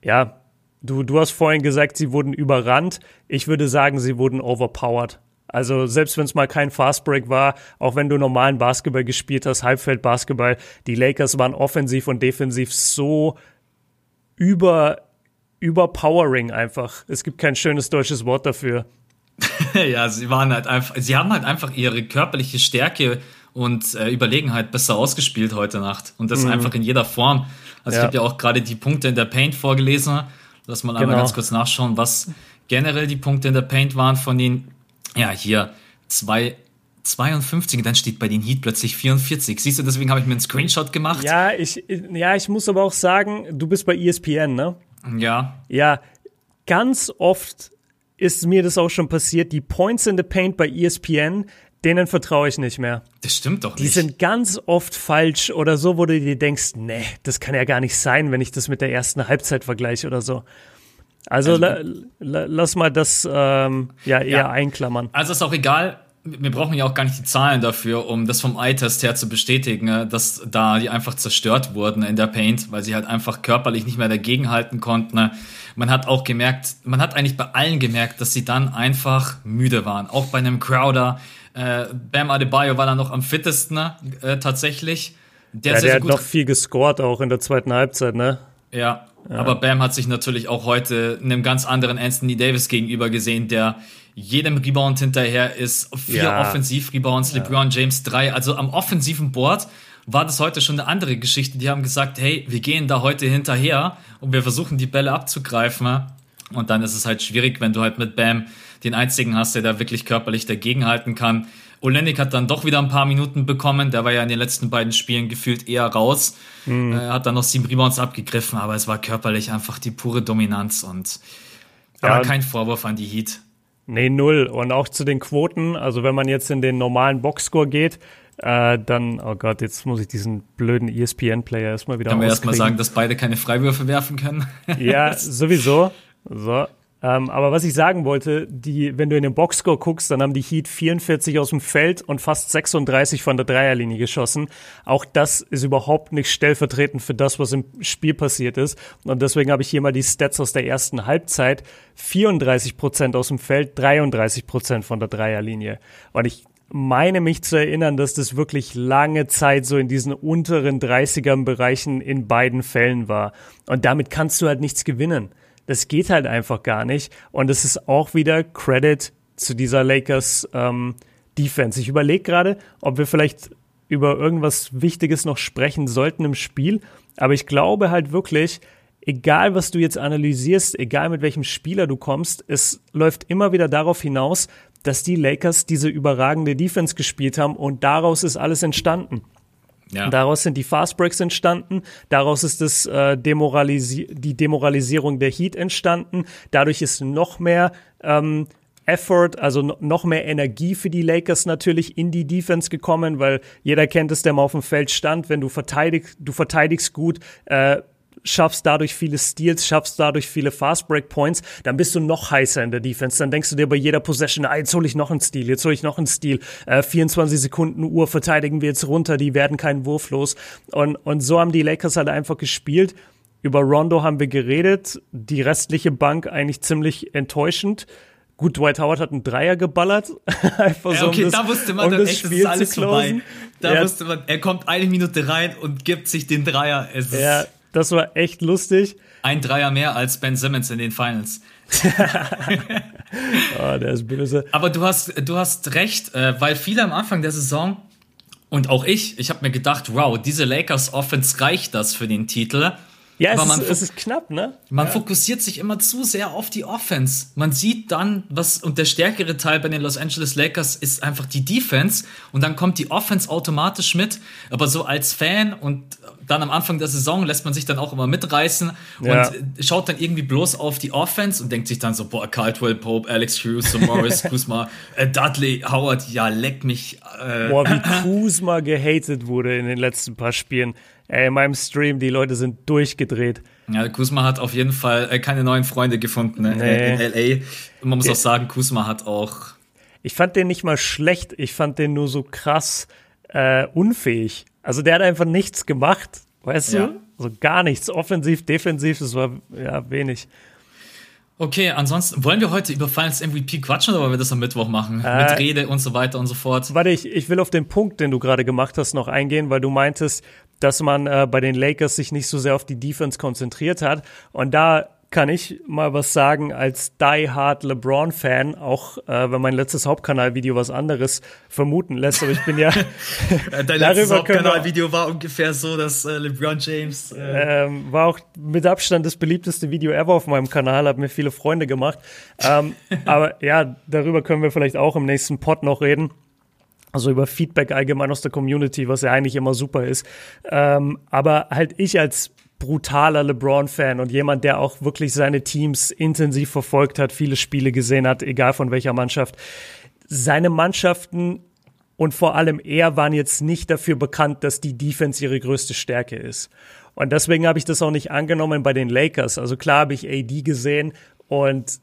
Ja, du, du hast vorhin gesagt, sie wurden überrannt. Ich würde sagen, sie wurden overpowered. Also selbst wenn es mal kein Fastbreak war, auch wenn du normalen Basketball gespielt hast, Halbfeld-Basketball, die Lakers waren offensiv und defensiv so über überpowering einfach. Es gibt kein schönes deutsches Wort dafür. ja, sie waren halt einfach, sie haben halt einfach ihre körperliche Stärke und äh, Überlegenheit besser ausgespielt heute Nacht. Und das mhm. einfach in jeder Form. Also ja. ich habe ja auch gerade die Punkte in der Paint vorgelesen. Lass mal genau. einmal ganz kurz nachschauen, was generell die Punkte in der Paint waren von den, ja, hier zwei 52, dann steht bei den Heat plötzlich 44. Siehst du, deswegen habe ich mir einen Screenshot gemacht. Ja, ich, ja, ich muss aber auch sagen, du bist bei ESPN, ne? Ja. Ja, ganz oft ist mir das auch schon passiert. Die Points in the Paint bei ESPN, denen vertraue ich nicht mehr. Das stimmt doch nicht. Die sind ganz oft falsch oder so, wo du dir denkst, nee, das kann ja gar nicht sein, wenn ich das mit der ersten Halbzeit vergleiche oder so. Also, also la, la, lass mal das ähm, ja eher ja. einklammern. Also ist auch egal, wir brauchen ja auch gar nicht die Zahlen dafür, um das vom Eye-Test her zu bestätigen, ne, dass da die einfach zerstört wurden in der Paint, weil sie halt einfach körperlich nicht mehr dagegenhalten konnten. Ne. Man hat auch gemerkt, man hat eigentlich bei allen gemerkt, dass sie dann einfach müde waren. Auch bei einem Crowder. Äh, Bam Adebayo war dann noch am fittesten ne, äh, tatsächlich. Der, ja, der hat noch viel gescored auch in der zweiten Halbzeit, ne? Ja, ja, aber Bam hat sich natürlich auch heute einem ganz anderen Anthony Davis gegenüber gesehen, der jedem Rebound hinterher ist. Vier ja. Offensiv-Rebounds. LeBron James drei. Also am offensiven Board war das heute schon eine andere Geschichte. Die haben gesagt, hey, wir gehen da heute hinterher und wir versuchen die Bälle abzugreifen. Und dann ist es halt schwierig, wenn du halt mit Bam den einzigen hast, der da wirklich körperlich dagegenhalten kann. Olenik hat dann doch wieder ein paar Minuten bekommen. Der war ja in den letzten beiden Spielen gefühlt eher raus. Mhm. Äh, hat dann noch sieben Rebounds abgegriffen, aber es war körperlich einfach die pure Dominanz und ja, aber kein Vorwurf an die Heat. Nee, null. Und auch zu den Quoten, also wenn man jetzt in den normalen Boxscore geht, äh, dann, oh Gott, jetzt muss ich diesen blöden ESPN-Player erstmal wieder Können wir erstmal sagen, dass beide keine Freiwürfe werfen können? ja, sowieso. So, ähm, aber was ich sagen wollte, die, wenn du in den Boxscore guckst, dann haben die Heat 44 aus dem Feld und fast 36 von der Dreierlinie geschossen. Auch das ist überhaupt nicht stellvertretend für das, was im Spiel passiert ist. Und deswegen habe ich hier mal die Stats aus der ersten Halbzeit. 34 Prozent aus dem Feld, 33 Prozent von der Dreierlinie. Und ich meine mich zu erinnern, dass das wirklich lange Zeit so in diesen unteren 30er Bereichen in beiden Fällen war. Und damit kannst du halt nichts gewinnen. Das geht halt einfach gar nicht. Und es ist auch wieder Credit zu dieser Lakers ähm, Defense. Ich überlege gerade, ob wir vielleicht über irgendwas Wichtiges noch sprechen sollten im Spiel. Aber ich glaube halt wirklich, egal was du jetzt analysierst, egal mit welchem Spieler du kommst, es läuft immer wieder darauf hinaus, dass die Lakers diese überragende Defense gespielt haben und daraus ist alles entstanden. Ja. Daraus sind die Fastbreaks entstanden, daraus ist das, äh, Demoralisi die Demoralisierung der Heat entstanden, dadurch ist noch mehr ähm, Effort, also noch mehr Energie für die Lakers natürlich in die Defense gekommen, weil jeder kennt es, der mal auf dem Feld stand, wenn du verteidigst, du verteidigst gut, äh, schaffst dadurch viele Steals, schaffst dadurch viele Fast Break Points, dann bist du noch heißer in der Defense. Dann denkst du dir bei jeder Possession, ah, jetzt hole ich noch einen Steal, jetzt hole ich noch einen Steal. Äh, 24 Sekunden Uhr verteidigen wir jetzt runter, die werden keinen Wurf los. Und, und so haben die Lakers halt einfach gespielt. Über Rondo haben wir geredet, die restliche Bank eigentlich ziemlich enttäuschend. Gut, Dwight Howard hat einen Dreier geballert. Einfach so, okay, um das, da wusste man um dann echt, Spiel das ist alles vorbei. Da ja. wusste man, er kommt eine Minute rein und gibt sich den Dreier. Es ja, das war echt lustig. Ein Dreier mehr als Ben Simmons in den Finals. oh, der ist böse. Aber du hast, du hast recht, äh, weil viele am Anfang der Saison und auch ich, ich habe mir gedacht, wow, diese Lakers Offense reicht das für den Titel. Ja, es, ist, es ist knapp, ne? Man ja. fokussiert sich immer zu sehr auf die Offense. Man sieht dann, was, und der stärkere Teil bei den Los Angeles Lakers ist einfach die Defense und dann kommt die Offense automatisch mit. Aber so als Fan und dann am Anfang der Saison lässt man sich dann auch immer mitreißen ja. und schaut dann irgendwie bloß auf die Offense und denkt sich dann so, boah, Caldwell Pope, Alex Hughes, Morris, Kuzma, äh, Dudley, Howard, ja, leck mich. Äh. Boah, wie Kuzma gehatet wurde in den letzten paar Spielen. Ey, in meinem Stream, die Leute sind durchgedreht. Ja, Kuzma hat auf jeden Fall äh, keine neuen Freunde gefunden ne? nee. in LA. Und man muss ja. auch sagen, Kuzma hat auch. Ich fand den nicht mal schlecht, ich fand den nur so krass äh, unfähig. Also der hat einfach nichts gemacht, weißt ja. du? Also gar nichts. Offensiv, defensiv, das war ja wenig. Okay, ansonsten wollen wir heute über Finals MVP quatschen oder wollen wir das am Mittwoch machen? Äh, Mit Rede und so weiter und so fort. Warte, ich, ich will auf den Punkt, den du gerade gemacht hast, noch eingehen, weil du meintest, dass man äh, bei den Lakers sich nicht so sehr auf die Defense konzentriert hat. Und da kann ich mal was sagen als Die Hard LeBron-Fan, auch äh, wenn mein letztes Hauptkanalvideo was anderes vermuten lässt. Aber ich bin ja. Dein letztes Hauptkanalvideo war ungefähr so, dass äh, LeBron James. Äh ähm, war auch mit Abstand das beliebteste Video ever auf meinem Kanal, hat mir viele Freunde gemacht. Ähm, aber ja, darüber können wir vielleicht auch im nächsten Pod noch reden. Also über Feedback allgemein aus der Community, was ja eigentlich immer super ist. Ähm, aber halt ich als brutaler LeBron-Fan und jemand, der auch wirklich seine Teams intensiv verfolgt hat, viele Spiele gesehen hat, egal von welcher Mannschaft. Seine Mannschaften und vor allem er waren jetzt nicht dafür bekannt, dass die Defense ihre größte Stärke ist. Und deswegen habe ich das auch nicht angenommen bei den Lakers. Also klar habe ich AD gesehen und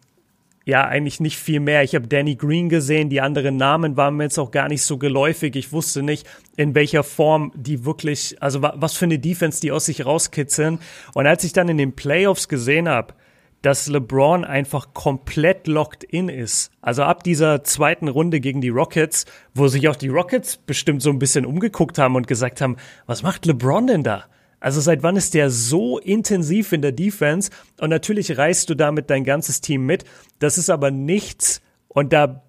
ja, eigentlich nicht viel mehr. Ich habe Danny Green gesehen, die anderen Namen waren mir jetzt auch gar nicht so geläufig. Ich wusste nicht, in welcher Form die wirklich, also was für eine Defense die aus sich rauskitzeln. Und als ich dann in den Playoffs gesehen habe, dass LeBron einfach komplett locked in ist. Also ab dieser zweiten Runde gegen die Rockets, wo sich auch die Rockets bestimmt so ein bisschen umgeguckt haben und gesagt haben, was macht LeBron denn da? Also seit wann ist der so intensiv in der Defense? Und natürlich reißt du damit dein ganzes Team mit. Das ist aber nichts, und da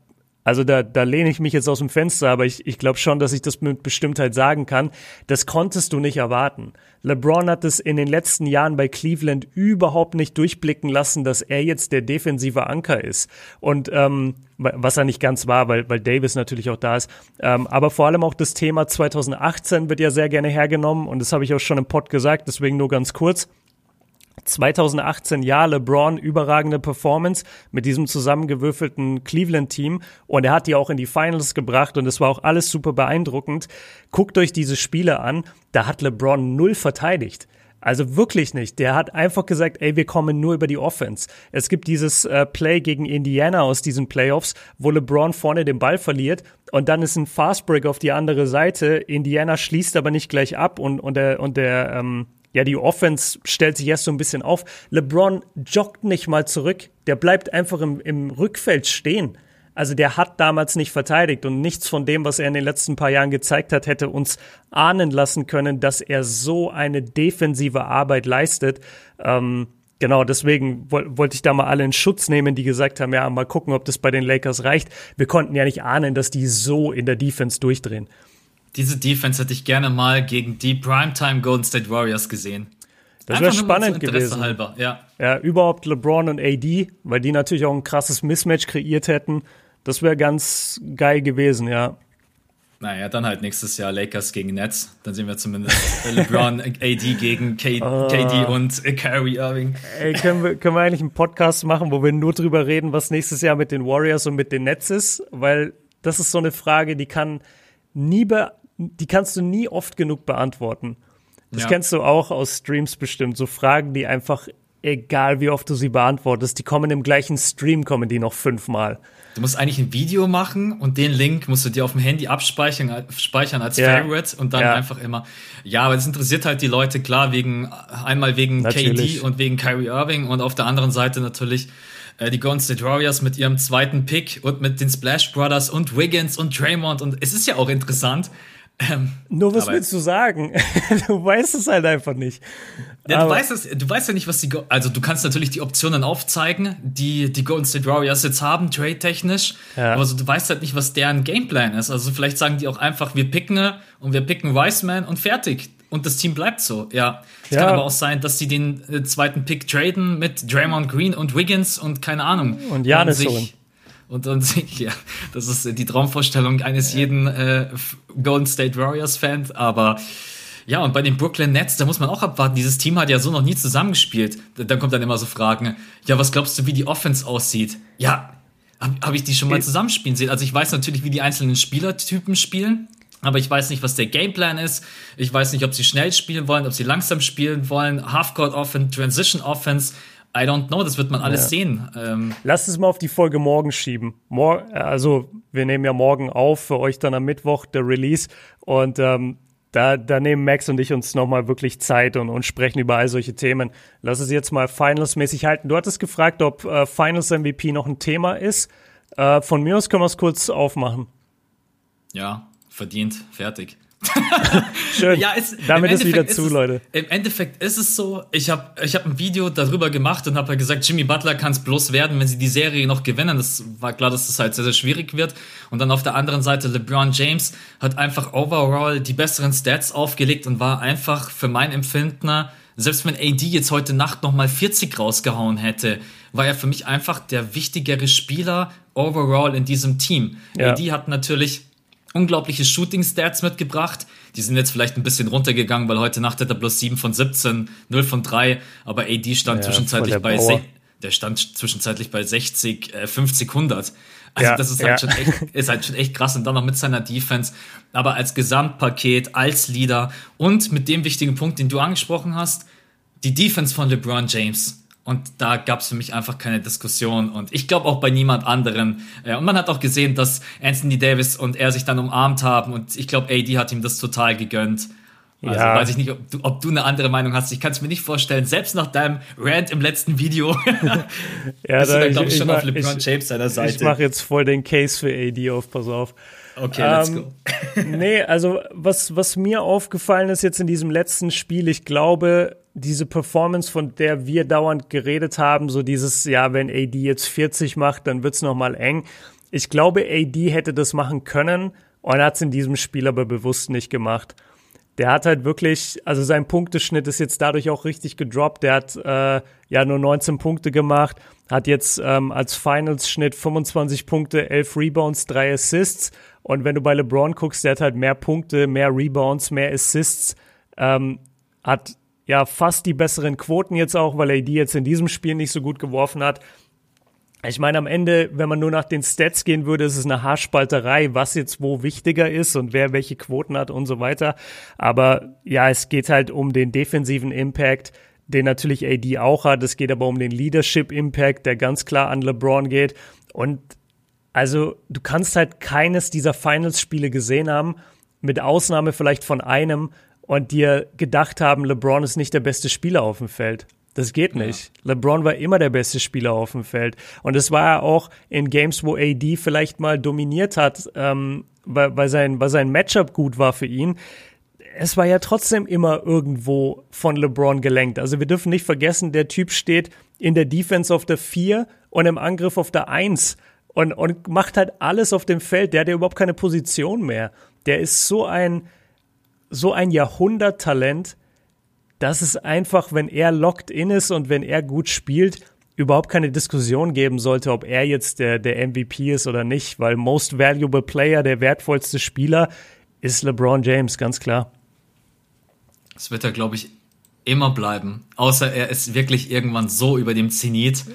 also da, da lehne ich mich jetzt aus dem Fenster, aber ich, ich glaube schon, dass ich das mit Bestimmtheit sagen kann. Das konntest du nicht erwarten. LeBron hat es in den letzten Jahren bei Cleveland überhaupt nicht durchblicken lassen, dass er jetzt der defensive Anker ist. Und ähm, was er nicht ganz war, weil, weil Davis natürlich auch da ist. Ähm, aber vor allem auch das Thema 2018 wird ja sehr gerne hergenommen und das habe ich auch schon im Pod gesagt, deswegen nur ganz kurz. 2018 ja LeBron überragende Performance mit diesem zusammengewürfelten Cleveland-Team und er hat die auch in die Finals gebracht und es war auch alles super beeindruckend. Guckt euch diese Spiele an, da hat LeBron null verteidigt. Also wirklich nicht. Der hat einfach gesagt, ey, wir kommen nur über die Offense. Es gibt dieses äh, Play gegen Indiana aus diesen Playoffs, wo LeBron vorne den Ball verliert und dann ist ein Fastbreak auf die andere Seite. Indiana schließt aber nicht gleich ab und, und der, und der ähm, ja, die Offense stellt sich erst so ein bisschen auf. LeBron joggt nicht mal zurück. Der bleibt einfach im, im Rückfeld stehen. Also der hat damals nicht verteidigt und nichts von dem, was er in den letzten paar Jahren gezeigt hat, hätte uns ahnen lassen können, dass er so eine defensive Arbeit leistet. Ähm, genau, deswegen wollte ich da mal alle in Schutz nehmen, die gesagt haben, ja, mal gucken, ob das bei den Lakers reicht. Wir konnten ja nicht ahnen, dass die so in der Defense durchdrehen diese Defense hätte ich gerne mal gegen die Primetime Golden State Warriors gesehen. Das wäre spannend gewesen. Halber, ja. ja, überhaupt LeBron und AD, weil die natürlich auch ein krasses Mismatch kreiert hätten. Das wäre ganz geil gewesen, ja. Naja, dann halt nächstes Jahr Lakers gegen Nets. Dann sehen wir zumindest LeBron, AD gegen K uh, KD und Kyrie Irving. Ey, können wir, können wir eigentlich einen Podcast machen, wo wir nur drüber reden, was nächstes Jahr mit den Warriors und mit den Nets ist? Weil das ist so eine Frage, die kann nie be die kannst du nie oft genug beantworten. Das ja. kennst du auch aus Streams bestimmt. So Fragen, die einfach, egal wie oft du sie beantwortest, die kommen im gleichen Stream, kommen die noch fünfmal. Du musst eigentlich ein Video machen und den Link musst du dir auf dem Handy abspeichern speichern als ja. Favorite und dann ja. einfach immer. Ja, aber das interessiert halt die Leute klar wegen einmal wegen natürlich. KD und wegen Kyrie Irving und auf der anderen Seite natürlich äh, die Golden State Warriors mit ihrem zweiten Pick und mit den Splash Brothers und Wiggins und Draymond und es ist ja auch interessant, Ähm, Nur was willst du sagen? du weißt es halt einfach nicht. Ja, du, weißt es, du weißt ja nicht, was die. Go also, du kannst natürlich die Optionen aufzeigen, die die Golden State Warriors jetzt haben, trade-technisch. Ja. Aber so, du weißt halt nicht, was deren Gameplan ist. Also, vielleicht sagen die auch einfach, wir picken und wir picken Wiseman und fertig. Und das Team bleibt so, ja. Es ja. kann aber auch sein, dass sie den äh, zweiten Pick traden mit Draymond Green und Wiggins und keine Ahnung. Und Janis holen und dann ja, das ist die Traumvorstellung eines ja. jeden äh, Golden State Warriors Fans, aber ja, und bei den Brooklyn Nets, da muss man auch abwarten. Dieses Team hat ja so noch nie zusammengespielt. Dann kommt dann immer so Fragen, ja, was glaubst du, wie die Offense aussieht? Ja, habe hab ich die schon mal zusammenspielen sehen? Also ich weiß natürlich, wie die einzelnen Spielertypen spielen, aber ich weiß nicht, was der Gameplan ist. Ich weiß nicht, ob sie schnell spielen wollen, ob sie langsam spielen wollen. Halfcourt Offense, Transition Offense. I don't know, das wird man alles ja. sehen. Ähm Lass es mal auf die Folge morgen schieben. Mor also, wir nehmen ja morgen auf, für euch dann am Mittwoch der Release. Und ähm, da, da nehmen Max und ich uns nochmal wirklich Zeit und, und sprechen über all solche Themen. Lass es jetzt mal Finals-mäßig halten. Du hattest gefragt, ob äh, Finals MVP noch ein Thema ist. Äh, von mir aus können wir es kurz aufmachen. Ja, verdient, fertig. Schön. Ja, es, Damit ist wieder zu, ist es, Leute. Im Endeffekt ist es so, ich habe ich hab ein Video darüber gemacht und habe halt gesagt, Jimmy Butler kann es bloß werden, wenn sie die Serie noch gewinnen. Das war klar, dass das halt sehr, sehr schwierig wird. Und dann auf der anderen Seite, LeBron James hat einfach overall die besseren Stats aufgelegt und war einfach für mein Empfinden, selbst wenn AD jetzt heute Nacht nochmal 40 rausgehauen hätte, war er für mich einfach der wichtigere Spieler overall in diesem Team. Ja. AD hat natürlich unglaubliche Shooting-Stats mitgebracht. Die sind jetzt vielleicht ein bisschen runtergegangen, weil heute Nacht hat er bloß 7 von 17, 0 von 3, aber AD stand ja, zwischenzeitlich bei der stand zwischenzeitlich bei 60, äh, 50, 100. Also ja, das ist halt, ja. schon echt, ist halt schon echt krass und dann noch mit seiner Defense. Aber als Gesamtpaket, als Leader und mit dem wichtigen Punkt, den du angesprochen hast, die Defense von LeBron James und da gab es für mich einfach keine Diskussion. Und ich glaube auch bei niemand anderen. Äh, und man hat auch gesehen, dass Anthony Davis und er sich dann umarmt haben. Und ich glaube, AD hat ihm das total gegönnt. Also ja. weiß ich nicht, ob du, ob du eine andere Meinung hast. Ich kann es mir nicht vorstellen, selbst nach deinem Rant im letzten Video. ja, bist da, du glaube ich, schon ich, auf LeBron ich, James seiner Seite. Ich mache jetzt voll den Case für AD auf, pass auf. Okay, let's ähm, go. nee, also was, was mir aufgefallen ist jetzt in diesem letzten Spiel, ich glaube, diese Performance, von der wir dauernd geredet haben, so dieses, ja, wenn AD jetzt 40 macht, dann wird's noch mal eng. Ich glaube, AD hätte das machen können und hat es in diesem Spiel aber bewusst nicht gemacht. Der hat halt wirklich, also sein Punkteschnitt ist jetzt dadurch auch richtig gedroppt. Der hat äh, ja nur 19 Punkte gemacht, hat jetzt ähm, als Finals-Schnitt 25 Punkte, 11 Rebounds, 3 Assists. Und wenn du bei LeBron guckst, der hat halt mehr Punkte, mehr Rebounds, mehr Assists, ähm, hat ja fast die besseren Quoten jetzt auch, weil er die jetzt in diesem Spiel nicht so gut geworfen hat. Ich meine, am Ende, wenn man nur nach den Stats gehen würde, ist es eine Haarspalterei, was jetzt wo wichtiger ist und wer welche Quoten hat und so weiter. Aber ja, es geht halt um den defensiven Impact, den natürlich AD auch hat. Es geht aber um den Leadership Impact, der ganz klar an LeBron geht. Und also, du kannst halt keines dieser Finals-Spiele gesehen haben, mit Ausnahme vielleicht von einem, und dir gedacht haben, LeBron ist nicht der beste Spieler auf dem Feld. Das geht nicht. Ja. LeBron war immer der beste Spieler auf dem Feld. Und es war ja auch in Games, wo AD vielleicht mal dominiert hat, ähm, weil, weil, sein, weil sein Matchup gut war für ihn. Es war ja trotzdem immer irgendwo von LeBron gelenkt. Also wir dürfen nicht vergessen, der Typ steht in der Defense auf der 4 und im Angriff auf der 1 und, und macht halt alles auf dem Feld. Der hat ja überhaupt keine Position mehr. Der ist so ein, so ein Jahrhunderttalent, dass es einfach, wenn er locked in ist und wenn er gut spielt, überhaupt keine Diskussion geben sollte, ob er jetzt der, der MVP ist oder nicht, weil Most Valuable Player, der wertvollste Spieler, ist LeBron James, ganz klar. Das wird er, glaube ich, immer bleiben. Außer er ist wirklich irgendwann so über dem Zenit.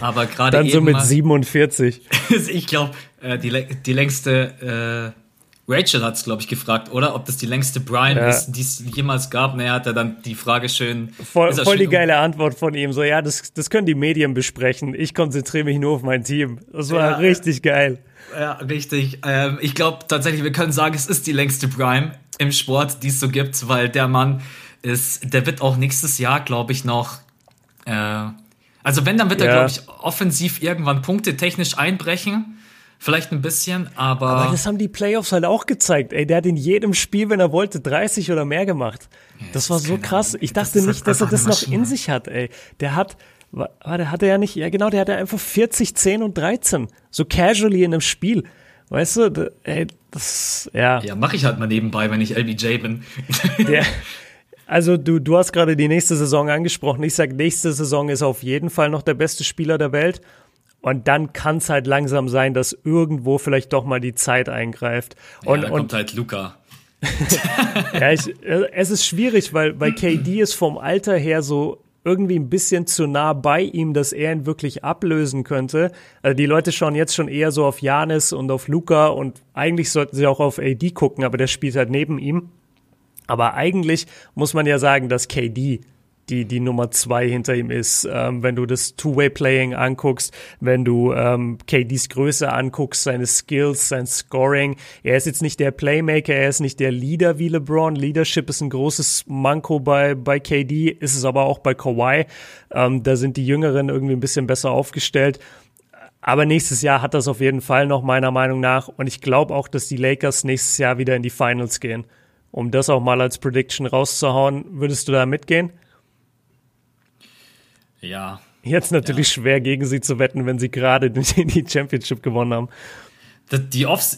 Aber gerade Dann so mit 47. ich glaube, äh, die, die längste äh, Rachel hat es, glaube ich, gefragt, oder? Ob das die längste Brian ja. ist, die es jemals gab. Naja, hat er dann die Frage schön. Voll, voll schön die geile Antwort von ihm. So, ja, das, das können die Medien besprechen. Ich konzentriere mich nur auf mein Team. Das war ja, richtig geil. Ja, richtig. Ähm, ich glaube tatsächlich, wir können sagen, es ist die längste Prime im Sport, die es so gibt, weil der Mann ist, der wird auch nächstes Jahr, glaube ich, noch. Äh, also wenn, dann wird er, glaube ich, offensiv irgendwann Punkte technisch einbrechen. vielleicht ein bisschen, aber. Aber das haben die Playoffs halt auch gezeigt. Ey, der hat in jedem Spiel, wenn er wollte, 30 oder mehr gemacht. Ja, das war so krass. Ich dachte das nicht, dass er das noch in sich hat, ey. Der hat, warte, hatte er nicht, ja genau, der hatte einfach 40, 10 und 13. So casually in einem Spiel. Weißt du, ey, das, ja. Ja, mache ich halt mal nebenbei, wenn ich LBJ bin. Der, also du, du hast gerade die nächste Saison angesprochen. Ich sag, nächste Saison ist auf jeden Fall noch der beste Spieler der Welt. Und dann kann es halt langsam sein, dass irgendwo vielleicht doch mal die Zeit eingreift. Und, ja, dann kommt halt Luca. ja, ich, es ist schwierig, weil, weil KD ist vom Alter her so irgendwie ein bisschen zu nah bei ihm, dass er ihn wirklich ablösen könnte. Also die Leute schauen jetzt schon eher so auf Janis und auf Luca und eigentlich sollten sie auch auf AD gucken, aber der spielt halt neben ihm. Aber eigentlich muss man ja sagen, dass KD die, die Nummer zwei hinter ihm ist. Ähm, wenn du das Two-Way-Playing anguckst, wenn du ähm, KDs Größe anguckst, seine Skills, sein Scoring. Er ist jetzt nicht der Playmaker, er ist nicht der Leader wie LeBron. Leadership ist ein großes Manko bei, bei KD, ist es aber auch bei Kawhi. Ähm, da sind die Jüngeren irgendwie ein bisschen besser aufgestellt. Aber nächstes Jahr hat das auf jeden Fall noch meiner Meinung nach. Und ich glaube auch, dass die Lakers nächstes Jahr wieder in die Finals gehen. Um das auch mal als Prediction rauszuhauen, würdest du da mitgehen? Ja. Jetzt natürlich ja. schwer gegen sie zu wetten, wenn sie gerade die Championship gewonnen haben. Die Off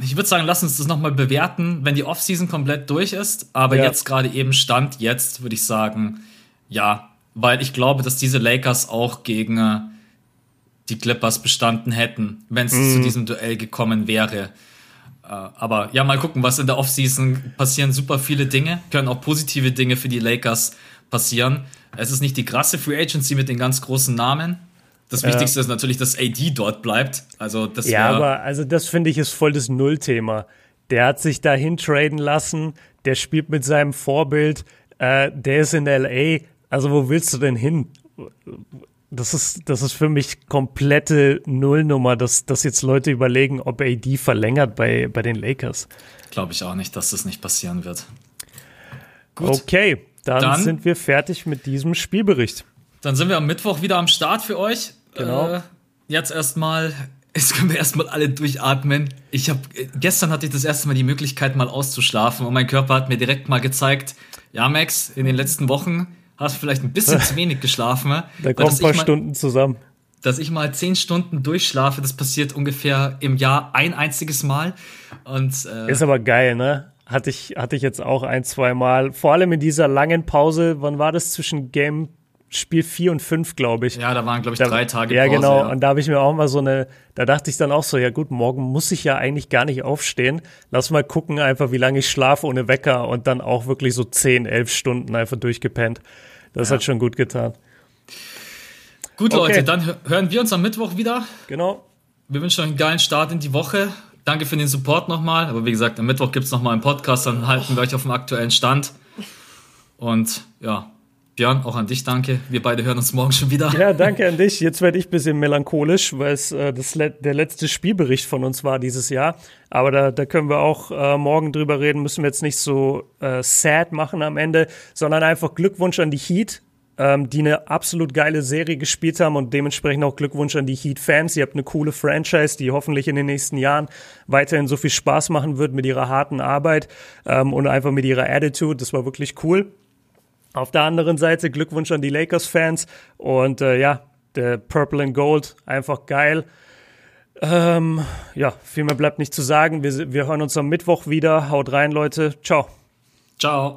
ich würde sagen, lass uns das nochmal bewerten, wenn die Offseason komplett durch ist. Aber ja. jetzt gerade eben Stand, jetzt würde ich sagen, ja, weil ich glaube, dass diese Lakers auch gegen äh, die Clippers bestanden hätten, wenn es mm. zu diesem Duell gekommen wäre. Äh, aber ja, mal gucken, was in der Offseason passieren. Super viele Dinge, können auch positive Dinge für die Lakers passieren. Es ist nicht die krasse Free Agency mit den ganz großen Namen. Das ja. Wichtigste ist natürlich, dass AD dort bleibt. Also das ja, aber also das finde ich ist voll das Nullthema. Der hat sich dahin traden lassen, der spielt mit seinem Vorbild, äh, der ist in LA. Also wo willst du denn hin? Das ist, das ist für mich komplette Nullnummer, dass, dass jetzt Leute überlegen, ob AD verlängert bei, bei den Lakers. Glaube ich auch nicht, dass das nicht passieren wird. Gut. Okay, dann, dann, sind wir fertig mit diesem Spielbericht. Dann sind wir am Mittwoch wieder am Start für euch. Genau. Äh, jetzt erstmal, jetzt können wir erstmal alle durchatmen. Ich habe gestern hatte ich das erste Mal die Möglichkeit mal auszuschlafen und mein Körper hat mir direkt mal gezeigt, ja Max, in den letzten Wochen hast du vielleicht ein bisschen zu wenig geschlafen. Ne? Da kommen ein paar mal, Stunden zusammen. Dass ich mal zehn Stunden durchschlafe, das passiert ungefähr im Jahr ein einziges Mal. Und, äh, Ist aber geil, ne? Hatte ich, hatte ich jetzt auch ein, zwei Mal. Vor allem in dieser langen Pause, wann war das zwischen Game Spiel 4 und 5, glaube ich. Ja, da waren, glaube ich, da, drei Tage Ja, Pause, genau. Ja. Und da habe ich mir auch mal so eine, da dachte ich dann auch so, ja gut, morgen muss ich ja eigentlich gar nicht aufstehen. Lass mal gucken einfach, wie lange ich schlafe ohne Wecker und dann auch wirklich so 10, 11 Stunden einfach durchgepennt. Das ja. hat schon gut getan. Gut, okay. Leute, dann hören wir uns am Mittwoch wieder. Genau. Wir wünschen euch einen geilen Start in die Woche danke für den Support nochmal. Aber wie gesagt, am Mittwoch gibt es nochmal einen Podcast, dann halten wir euch auf dem aktuellen Stand. Und ja, Björn, auch an dich danke. Wir beide hören uns morgen schon wieder. Ja, danke an dich. Jetzt werde ich ein bisschen melancholisch, weil es äh, das le der letzte Spielbericht von uns war dieses Jahr. Aber da, da können wir auch äh, morgen drüber reden. Müssen wir jetzt nicht so äh, sad machen am Ende, sondern einfach Glückwunsch an die Heat ähm, die eine absolut geile Serie gespielt haben und dementsprechend auch Glückwunsch an die Heat-Fans. Ihr habt eine coole Franchise, die hoffentlich in den nächsten Jahren weiterhin so viel Spaß machen wird mit ihrer harten Arbeit ähm, und einfach mit ihrer Attitude. Das war wirklich cool. Auf der anderen Seite Glückwunsch an die Lakers-Fans und äh, ja, der Purple and Gold, einfach geil. Ähm, ja, viel mehr bleibt nicht zu sagen. Wir, wir hören uns am Mittwoch wieder. Haut rein, Leute. Ciao. Ciao.